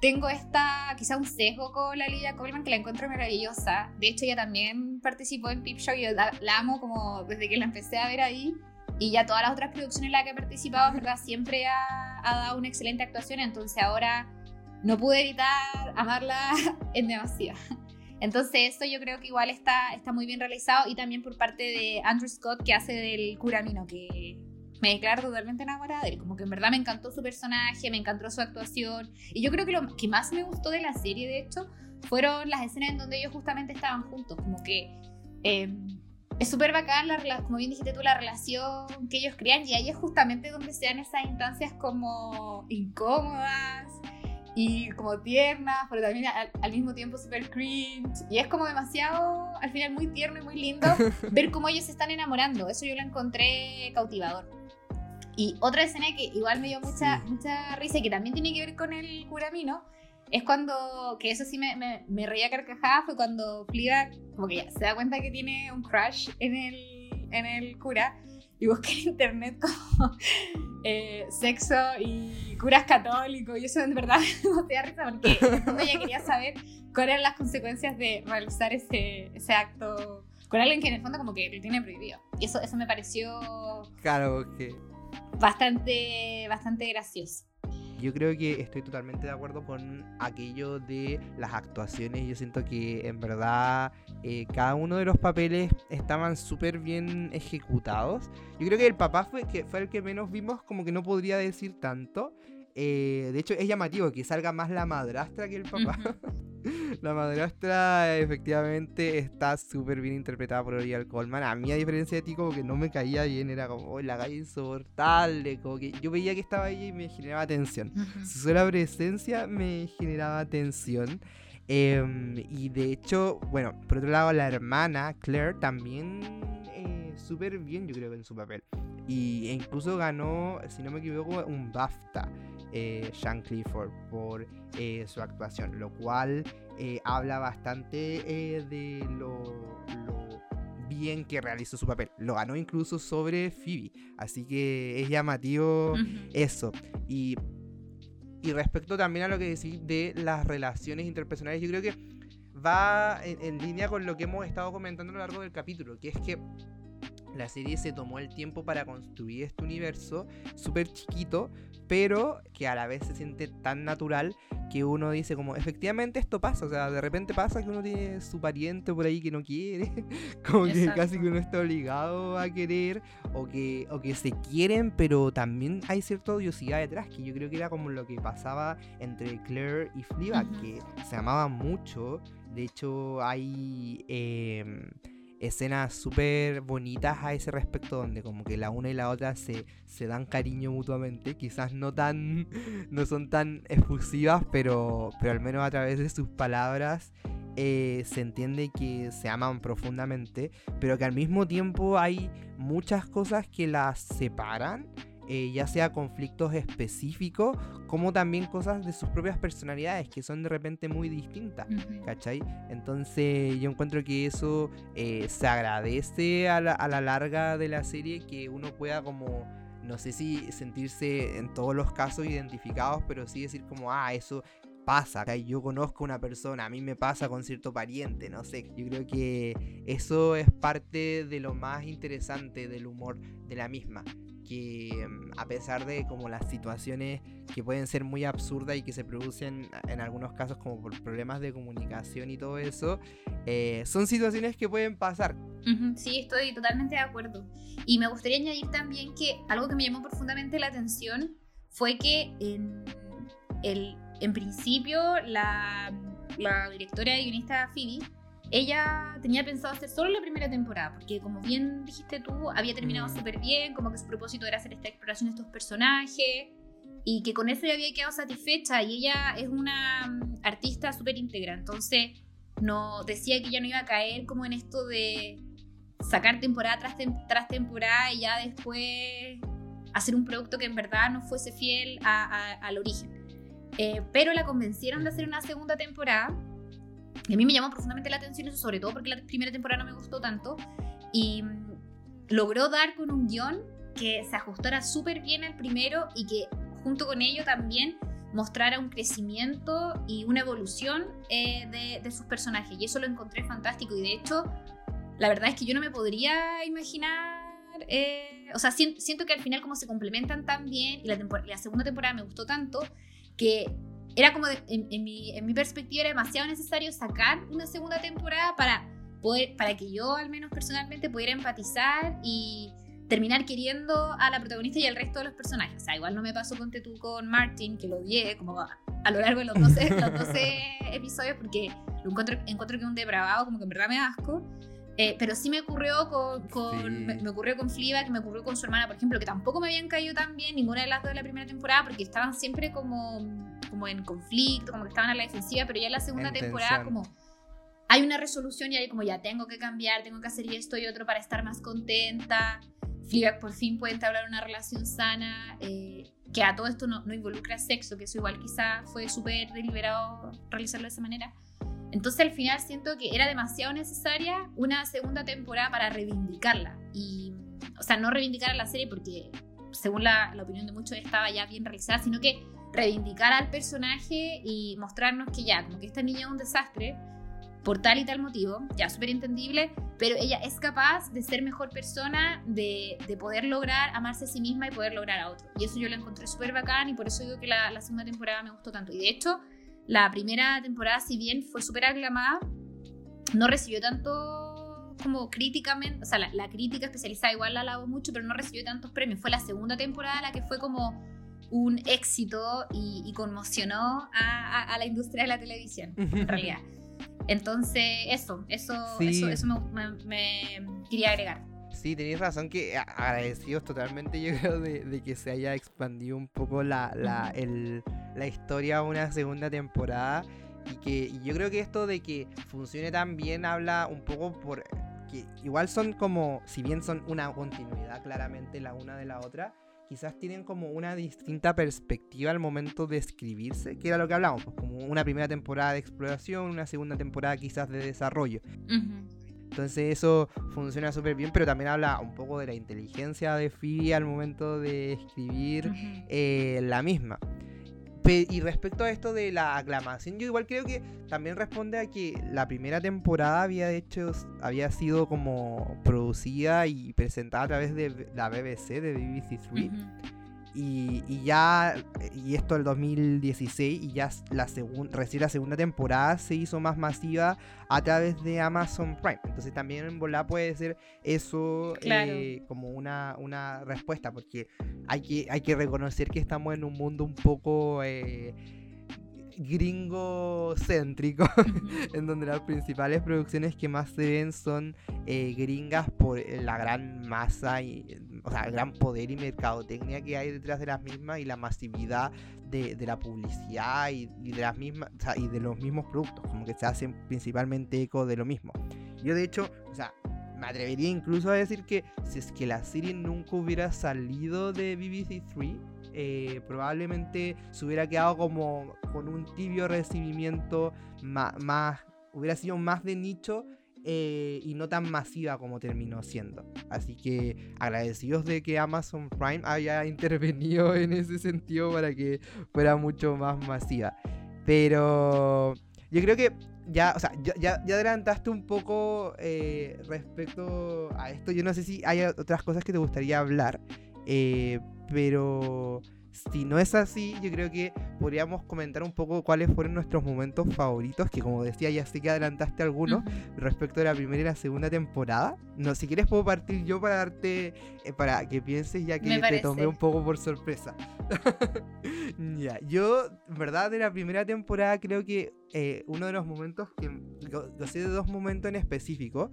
tengo esta, quizá un sesgo con la Lidia Coleman que la encuentro maravillosa. De hecho, ella también participó en Peep Show y yo la, amo como desde que la empecé a ver ahí. Y ya todas las otras producciones en las que he participado, ¿verdad? Siempre ha, ha dado una excelente actuación. Entonces ahora no pude evitar amarla en demasía. Entonces eso yo creo que igual está, está muy bien realizado y también por parte de Andrew Scott que hace del Curamino, que me declaro totalmente enamorada de él. Como que en verdad me encantó su personaje, me encantó su actuación. Y yo creo que lo que más me gustó de la serie, de hecho, fueron las escenas en donde ellos justamente estaban juntos. Como que eh, es súper bacán, la, como bien dijiste tú, la relación que ellos crean. Y ahí es justamente donde se dan esas instancias como incómodas y como tiernas, pero también al, mismo tiempo súper cringe. Y es como demasiado, al final muy tierno y muy lindo ver cómo ellos se están enamorando. Eso yo lo encontré cautivador. Y otra escena que igual me dio mucha, mucha risa y que también tiene que ver con el curamino, es cuando, que eso sí me, me, me reía carcajada, fue cuando Fliga como que ya se da cuenta que tiene un crush en el, en el cura y busca en internet como eh, sexo y curas católicos y eso en verdad me da risa porque en ella quería saber cuáles eran las consecuencias de realizar ese, ese acto con alguien que en el fondo como que lo tiene prohibido. Y eso, eso me pareció... Claro, que bastante, bastante gracioso. Yo creo que estoy totalmente de acuerdo con aquello de las actuaciones. Yo siento que en verdad eh, cada uno de los papeles estaban súper bien ejecutados. Yo creo que el papá fue, que fue el que menos vimos, como que no podría decir tanto. Eh, de hecho, es llamativo que salga más la madrastra que el papá. La madrastra efectivamente está súper bien interpretada por Oriel Colman. A mí, a diferencia de ti, como que no me caía bien, era como la calle insoportable. Como que yo veía que estaba ahí y me generaba tensión. Su sola presencia me generaba tensión. Em, y de hecho, bueno, por otro lado, la hermana Claire también eh, súper bien, yo creo, en su papel. Y, e incluso ganó, si no me equivoco, un BAFTA eh, Sean Clifford por eh, su actuación, lo cual eh, habla bastante de lo, bien que realizó su papel. Lo ganó incluso sobre Phoebe, así que es llamativo eso. Y, y respecto también a lo que decís de las relaciones interpersonales, yo creo que va en, línea con lo que hemos estado comentando a lo largo del capítulo, que es que la serie se tomó el tiempo para construir este universo súper chiquito, pero que a la vez se siente tan natural que uno dice como, efectivamente esto pasa, o sea, de repente pasa que uno tiene su pariente por ahí que no quiere, como que casi que uno está obligado a querer, o que, o que se quieren, pero también hay cierta odiosidad detrás, que yo creo que era como lo que pasaba entre Claire y Fleabag, que se amaban mucho, de hecho hay... Eh, escenas súper bonitas a ese respecto, donde como que la una y la otra se, se dan cariño mutuamente. Quizás no tan. no son tan efusivas, pero, pero al menos a través de sus palabras. Eh, se entiende que se aman profundamente, pero que al mismo tiempo hay muchas cosas que las separan eh, ya sea conflictos específicos, como también cosas de sus propias personalidades, que son de repente muy distintas, ¿cachai? Entonces yo encuentro que eso eh, se agradece a la, a la larga de la serie, que uno pueda como no sé si sentirse en todos los casos identificados, pero sí decir como, ah, eso pasa, yo conozco una persona, a mí me pasa con cierto pariente, no sé, yo creo que eso es parte de lo más interesante del humor de la misma, que mm, a pesar de como las situaciones que pueden ser muy absurdas y que se producen en algunos casos como por problemas de comunicación y todo eso, eh, son situaciones que pueden pasar. sí, estoy totalmente de acuerdo. Y me gustaría añadir también que algo que me llamó profundamente la atención fue que en, el, en principio la, la directora y guionista Phoebe ella tenía pensado hacer solo la primera temporada, porque como bien dijiste tú, había terminado mm. súper bien, como que su propósito era hacer esta exploración de estos personajes, y que con eso ya había quedado satisfecha, y ella es una mm, artista súper íntegra, entonces no decía que ya no iba a caer como en esto de sacar temporada tras, tras temporada y ya después hacer un producto que en verdad no fuese fiel al origen. Eh, pero la convencieron de hacer una segunda temporada y a mí me llamó profundamente la atención eso, sobre todo porque la primera temporada no me gustó tanto. Y mm, logró dar con un guion que se ajustara súper bien al primero y que junto con ello también mostrara un crecimiento y una evolución eh, de, sus personajes. Y eso lo encontré fantástico. Y de hecho, la verdad es que yo no me podría imaginar. Eh, o sea, siento, que al final, como se complementan tan bien, y la, la segunda temporada me gustó tanto, que era como, en, mi, en mi perspectiva, era demasiado necesario sacar una segunda temporada para poder, para que yo al menos personalmente pudiera empatizar y terminar queriendo a la protagonista y al resto de los personajes. O sea, igual no me pasó con tú con Martin, que lo odié como a, lo largo de los 12, los 12 episodios, porque lo encuentro, encuentro que es un depravado, como que en verdad me asco. Eh, pero sí me ocurrió con, con me, ocurrió con Fliba, que me ocurrió con su hermana, por ejemplo, que tampoco me habían caído tan bien ninguna de las dos de la primera temporada, porque estaban siempre como como en conflicto, como que estaban a la defensiva, pero ya en la segunda temporada como hay una resolución y hay como ya tengo que cambiar, tengo que hacer esto y otro para estar más contenta. Fleabag por fin puede entablar una relación sana, eh, que a todo esto no, no, involucra sexo, que eso igual quizá fue súper deliberado realizarlo de esa manera. Entonces al final siento que era demasiado necesaria una segunda temporada para reivindicarla. Y, o sea, no reivindicar a la serie porque según la, la opinión de muchos estaba ya bien realizada, sino que reivindicar al personaje y mostrarnos que ya, como que esta niña es un desastre por tal y tal motivo, ya súper entendible, pero ella es capaz de ser mejor persona, de, de, poder lograr amarse a sí misma y poder lograr a otro. Y eso yo lo encontré súper bacán y por eso digo que la, la, segunda temporada me gustó tanto. Y de hecho, la primera temporada, si bien fue súper aclamada, no recibió tanto como críticamente, o sea, la, la crítica especializada igual la alabó mucho, pero no recibió tantos premios. Fue la segunda temporada la que fue como un éxito y, conmocionó a, la industria de la televisión, en realidad. Entonces, eso, eso, eso, me, quería agregar. Sí, tenéis razón que agradecidos totalmente yo creo de, que se haya expandido un poco la, la, la historia a una segunda temporada y que yo creo que esto de que funcione tan bien habla un poco por que igual son como, si bien son una continuidad claramente la una de la otra, quizás tienen como una distinta perspectiva al momento de escribirse, que era lo que hablamos, pues, como una primera temporada de exploración, una segunda temporada quizás de desarrollo. Entonces eso funciona súper bien, pero también habla un poco de la inteligencia de Phoebe al momento de escribir eh, la misma. y respecto a esto de la aclamación, yo igual creo que también responde a que la primera temporada había hecho, había sido como producida y presentada a través de la BBC, de BBC 3. Y, ya, y esto el 2016, y ya la recién la segunda temporada se hizo más masiva a través de Amazon Prime. Entonces también en volar puede ser eso eh, como una, una respuesta, porque hay que, hay que reconocer que estamos en un mundo un poco... Eh, gringo céntrico, en donde las principales producciones que más se ven son eh, gringas por la gran masa, y, o sea, el gran poder y mercadotecnia que hay detrás de las mismas y la masividad de, la publicidad y, de las mismas, y de los mismos productos, como que se hacen principalmente eco de lo mismo. Yo de hecho, o sea, me atrevería incluso a decir que si es que la serie nunca hubiera salido de BBC 3, eh, probablemente se hubiera quedado como con un tibio recibimiento más, hubiera sido más de nicho eh, y no tan masiva como terminó siendo. Así que agradecidos de que Amazon Prime haya intervenido en ese sentido para que fuera mucho más masiva. Pero yo creo que ya, o sea, ya, adelantaste un poco eh, respecto a esto. Yo no sé si hay otras cosas que te gustaría hablar. Pero si no es así, yo creo que podríamos comentar un poco cuáles fueron nuestros momentos favoritos, que como decía, ya sé que adelantaste algunos respecto de la primera y la segunda temporada. No, si quieres puedo partir yo para darte, eh, para que pienses ya que te tomé un poco por sorpresa. ya, yo, verdad, de la primera temporada creo que eh, uno de los momentos que, lo sé de dos momentos en específico.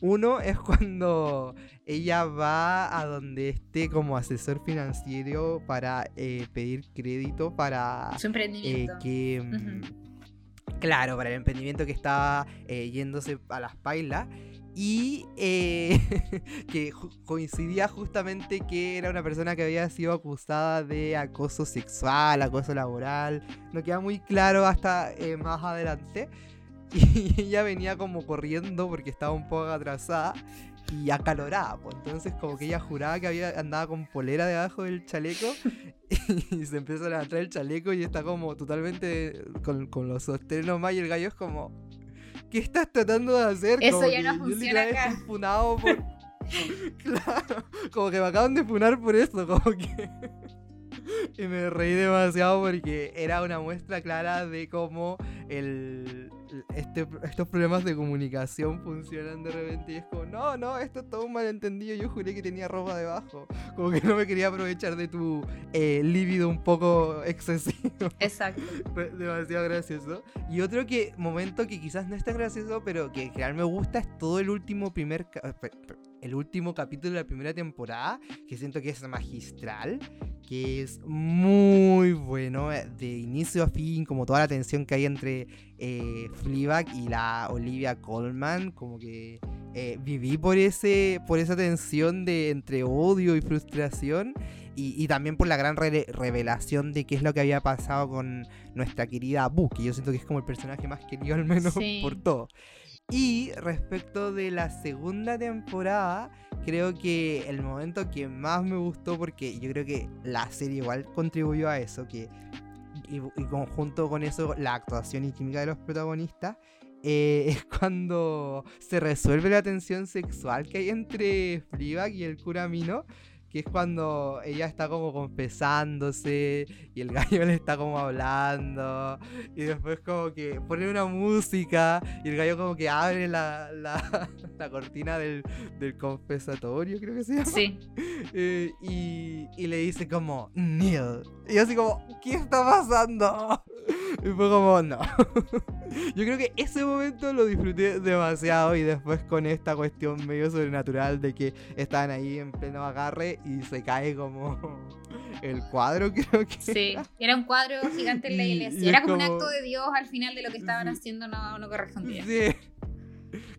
Uno es cuando ella va a donde esté como asesor financiero para eh, pedir crédito para su emprendimiento. Eh, que, mm, Claro, para el emprendimiento que estaba eh, yéndose a las pailas. Y que coincidía justamente que era una persona que había sido acusada de acoso sexual, acoso laboral. No queda muy claro hasta más adelante. Y ella venía como corriendo porque estaba un poco atrasada y acalorada. Pues. Entonces como que ella juraba que había andaba con polera debajo del chaleco y se empieza a levantar el chaleco y está como totalmente con, los sostenos más y el gallo es como... ¿Qué estás tratando de hacer? Eso ya no funciona acá. por... claro, como que me acaban de funar por eso, como que... y me reí demasiado porque era una muestra clara de cómo el, este, estos problemas de comunicación funcionan de repente y es como, no, no, esto es todo un malentendido, yo juré que tenía ropa debajo, como que no me quería aprovechar de tu eh, líbido un poco excesivo. Exacto. demasiado gracioso. Y otro que, momento que quizás no es tan gracioso, pero que en general me gusta es todo el último primer el último capítulo de la primera temporada, que siento que es magistral, que es muy bueno, eh, de inicio a fin, como toda la tensión que hay entre eh, Fleabag y la Olivia Colman, como que eh, viví por, ese, por esa tensión de entre odio y frustración. Y, también por la gran revelación de qué es lo que había pasado con nuestra querida Boo, que yo siento que es como el personaje más querido al menos por todo. Y respecto de la segunda temporada, creo que el momento que más me gustó, porque yo creo que la serie igual contribuyó a eso, que y, conjunto con eso la actuación y química de los protagonistas, eh, es cuando se resuelve la tensión sexual que hay entre Fleabag y el cura Mino que es cuando ella está como confesándose y el gallo le está como hablando y después como que pone una música y el gallo como que abre la, la, cortina del, del, confesatorio, creo que se llama. Sí. Eh, y, y, le dice como, Neil. Y así como, ¿qué está pasando? Y fue como, no. Yo creo que ese momento lo disfruté demasiado y después con esta cuestión medio sobrenatural de que estaban ahí en pleno agarre y se cae como el cuadro, creo que. Sí, era, un cuadro gigante en la iglesia. era como, un acto de Dios al final de lo que estaban haciendo, no, no correspondía. Sí.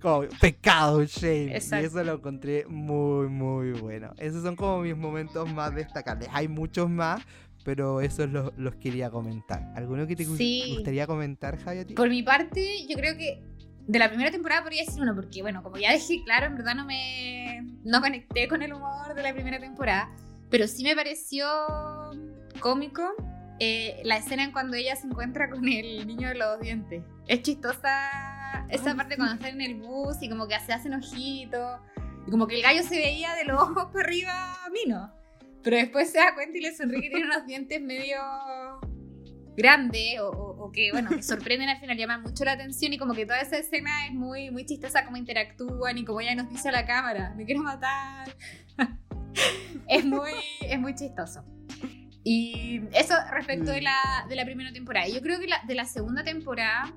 Como pecado, shame. Y eso lo encontré muy, muy bueno. Esos son como mis momentos más destacables. Hay muchos más, pero esos los, los quería comentar. ¿Alguno que te gustaría comentar, Javi? Por mi parte, yo creo que de la primera temporada podría decir uno, porque bueno, como ya dije, claro, en verdad no me no conecté con el humor de la primera temporada, pero sí me pareció cómico eh, la escena en cuando ella se encuentra con el niño de los dientes. Es chistosa esa parte cuando están en el bus y como que se hacen ojitos. Y como que el gallo se veía de los ojos para arriba a mí, ¿no? Pero después se da cuenta y le sonríe que tiene unos dientes medio grandes o, que, bueno, que sorprenden al final, llaman mucho la atención y como que toda esa escena es muy, muy chistosa, como interactúan y como ella nos dice a la cámara, me quiero matar. es, muy, es muy chistoso. Y eso respecto de mm. la, de la primera temporada. Yo creo que la, de la segunda temporada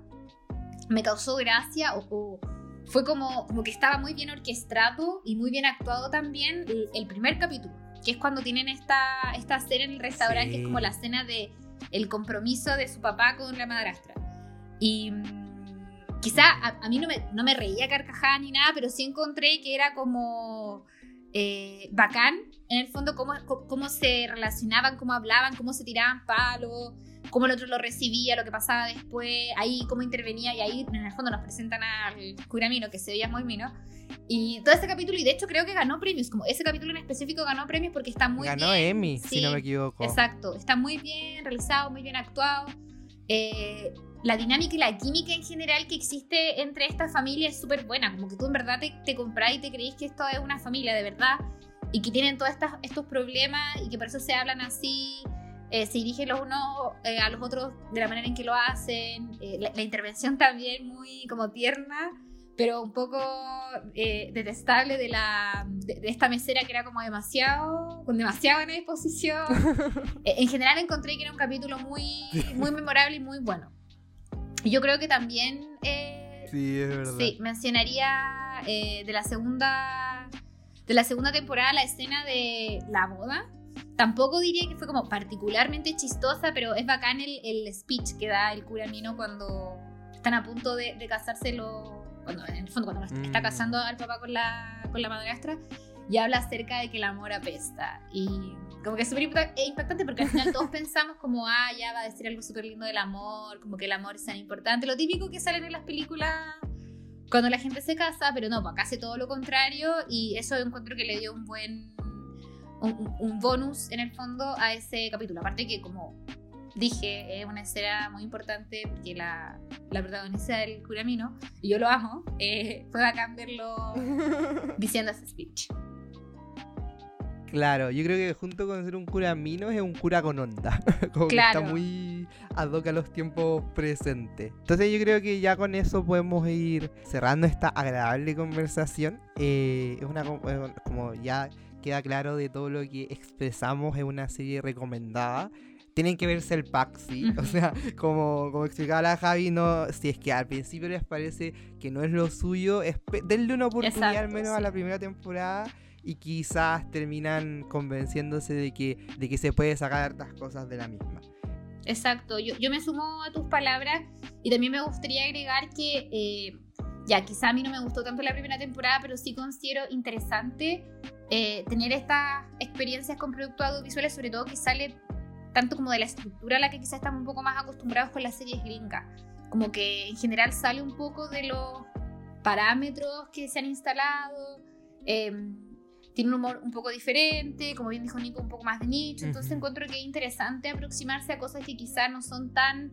me causó gracia o, fue como, como que estaba muy bien orquestado y muy bien actuado también el, primer capítulo, que es cuando tienen esta, esta cena en el restaurante, que es como la cena de el compromiso de su papá con la madrastra. Y mm, quizá a, mí no me, no me reía carcajada ni nada, pero sí encontré que era como eh, bacán, en el fondo, cómo, cómo se relacionaban, cómo hablaban, cómo se tiraban palos, cómo el otro lo recibía, lo que pasaba después, ahí cómo intervenía, y ahí en el fondo nos presentan al curamino, que se veía muy mino. Y todo ese capítulo, y de hecho creo que ganó premios, como ese capítulo en específico ganó premios porque está muy bien. Ganó Emmy, si no me equivoco. Exacto, está muy bien realizado, muy bien actuado. Eh, la dinámica y la química en general que existe entre esta familia es súper buena. Como que tú en verdad te, te comprás y te creís que esto es una familia de verdad y que tienen todos estos problemas y que por eso se hablan así. Eh, se dirigen los unos eh, a los otros de la manera en que lo hacen. Eh, la, intervención también muy como tierna, pero un poco detestable de, la, de, esta mesera que era como demasiado, con demasiada buena disposición. en general encontré que era un capítulo muy, muy memorable y muy bueno. Yo creo que también... Eh, sí, es verdad. Sí, mencionaría eh, de la segunda de la segunda temporada la escena de la boda. Tampoco diría que fue como particularmente chistosa, pero es bacán el, el speech que da el cura Mino cuando están a punto de, de casarse cuando, en el fondo cuando está mm. casando al papá con la, con la madrastra y habla acerca de que el amor apesta. Y como que es súper impactante porque al final todos pensamos como, ah, ya va a decir algo súper lindo del amor, como que el amor es tan importante. Lo típico que salen en las películas cuando la gente se casa, pero no, pues acá hace todo lo contrario y eso encuentro que le dio un buen, un, bonus en el fondo a ese capítulo. Aparte que como dije, es una escena muy importante porque la, la protagonista del Curamino, y yo lo amo, eh, fue bacán verlo diciendo ese speech. Claro, yo creo que junto con ser un cura mino es un cura con onda. Como que está muy ad hoc a los tiempos presentes. Entonces yo creo que ya con eso podemos ir cerrando esta agradable conversación. Eh, es una como ya queda claro de todo lo que expresamos en una serie recomendada tienen que verse el pack, sí. O sea, como, como explicaba la Javi, no, si es que al principio les parece que no es lo suyo, denle una oportunidad al menos a la primera temporada y quizás terminan convenciéndose de que, de que se puede sacar hartas cosas de la misma. Exacto, yo, yo me sumo a tus palabras y también me gustaría agregar que, eh, ya, quizá a mí no me gustó tanto la primera temporada, pero sí considero interesante eh, tener estas experiencias con productos audiovisuales, sobre todo que sale tanto como de la estructura a la que quizás estamos un poco más acostumbrados con las series gringas. Como que en general sale un poco de los parámetros que se han instalado. Eh, tiene un humor un poco diferente, como bien dijo Nico, un poco más de nicho. Entonces encuentro que es interesante aproximarse a cosas que quizás no son tan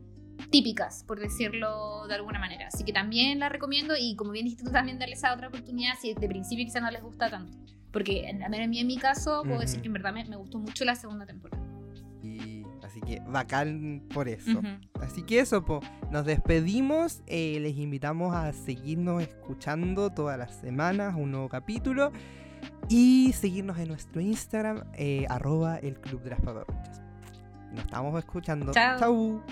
típicas, por decirlo de alguna manera. Así que también la recomiendo y como bien dijiste tú también darles a otra oportunidad si de principio quizás no les gusta tanto. Porque a mí en mi caso puedo decir que en verdad me, me, gustó mucho la segunda temporada. Y así que bacán por eso. Así que eso, po, nos despedimos. Eh, les invitamos a seguirnos escuchando todas las semanas un nuevo capítulo. Y seguirnos en nuestro Instagram, eh, arroba el Club de las Paparruchas. Nos estamos escuchando. Chao.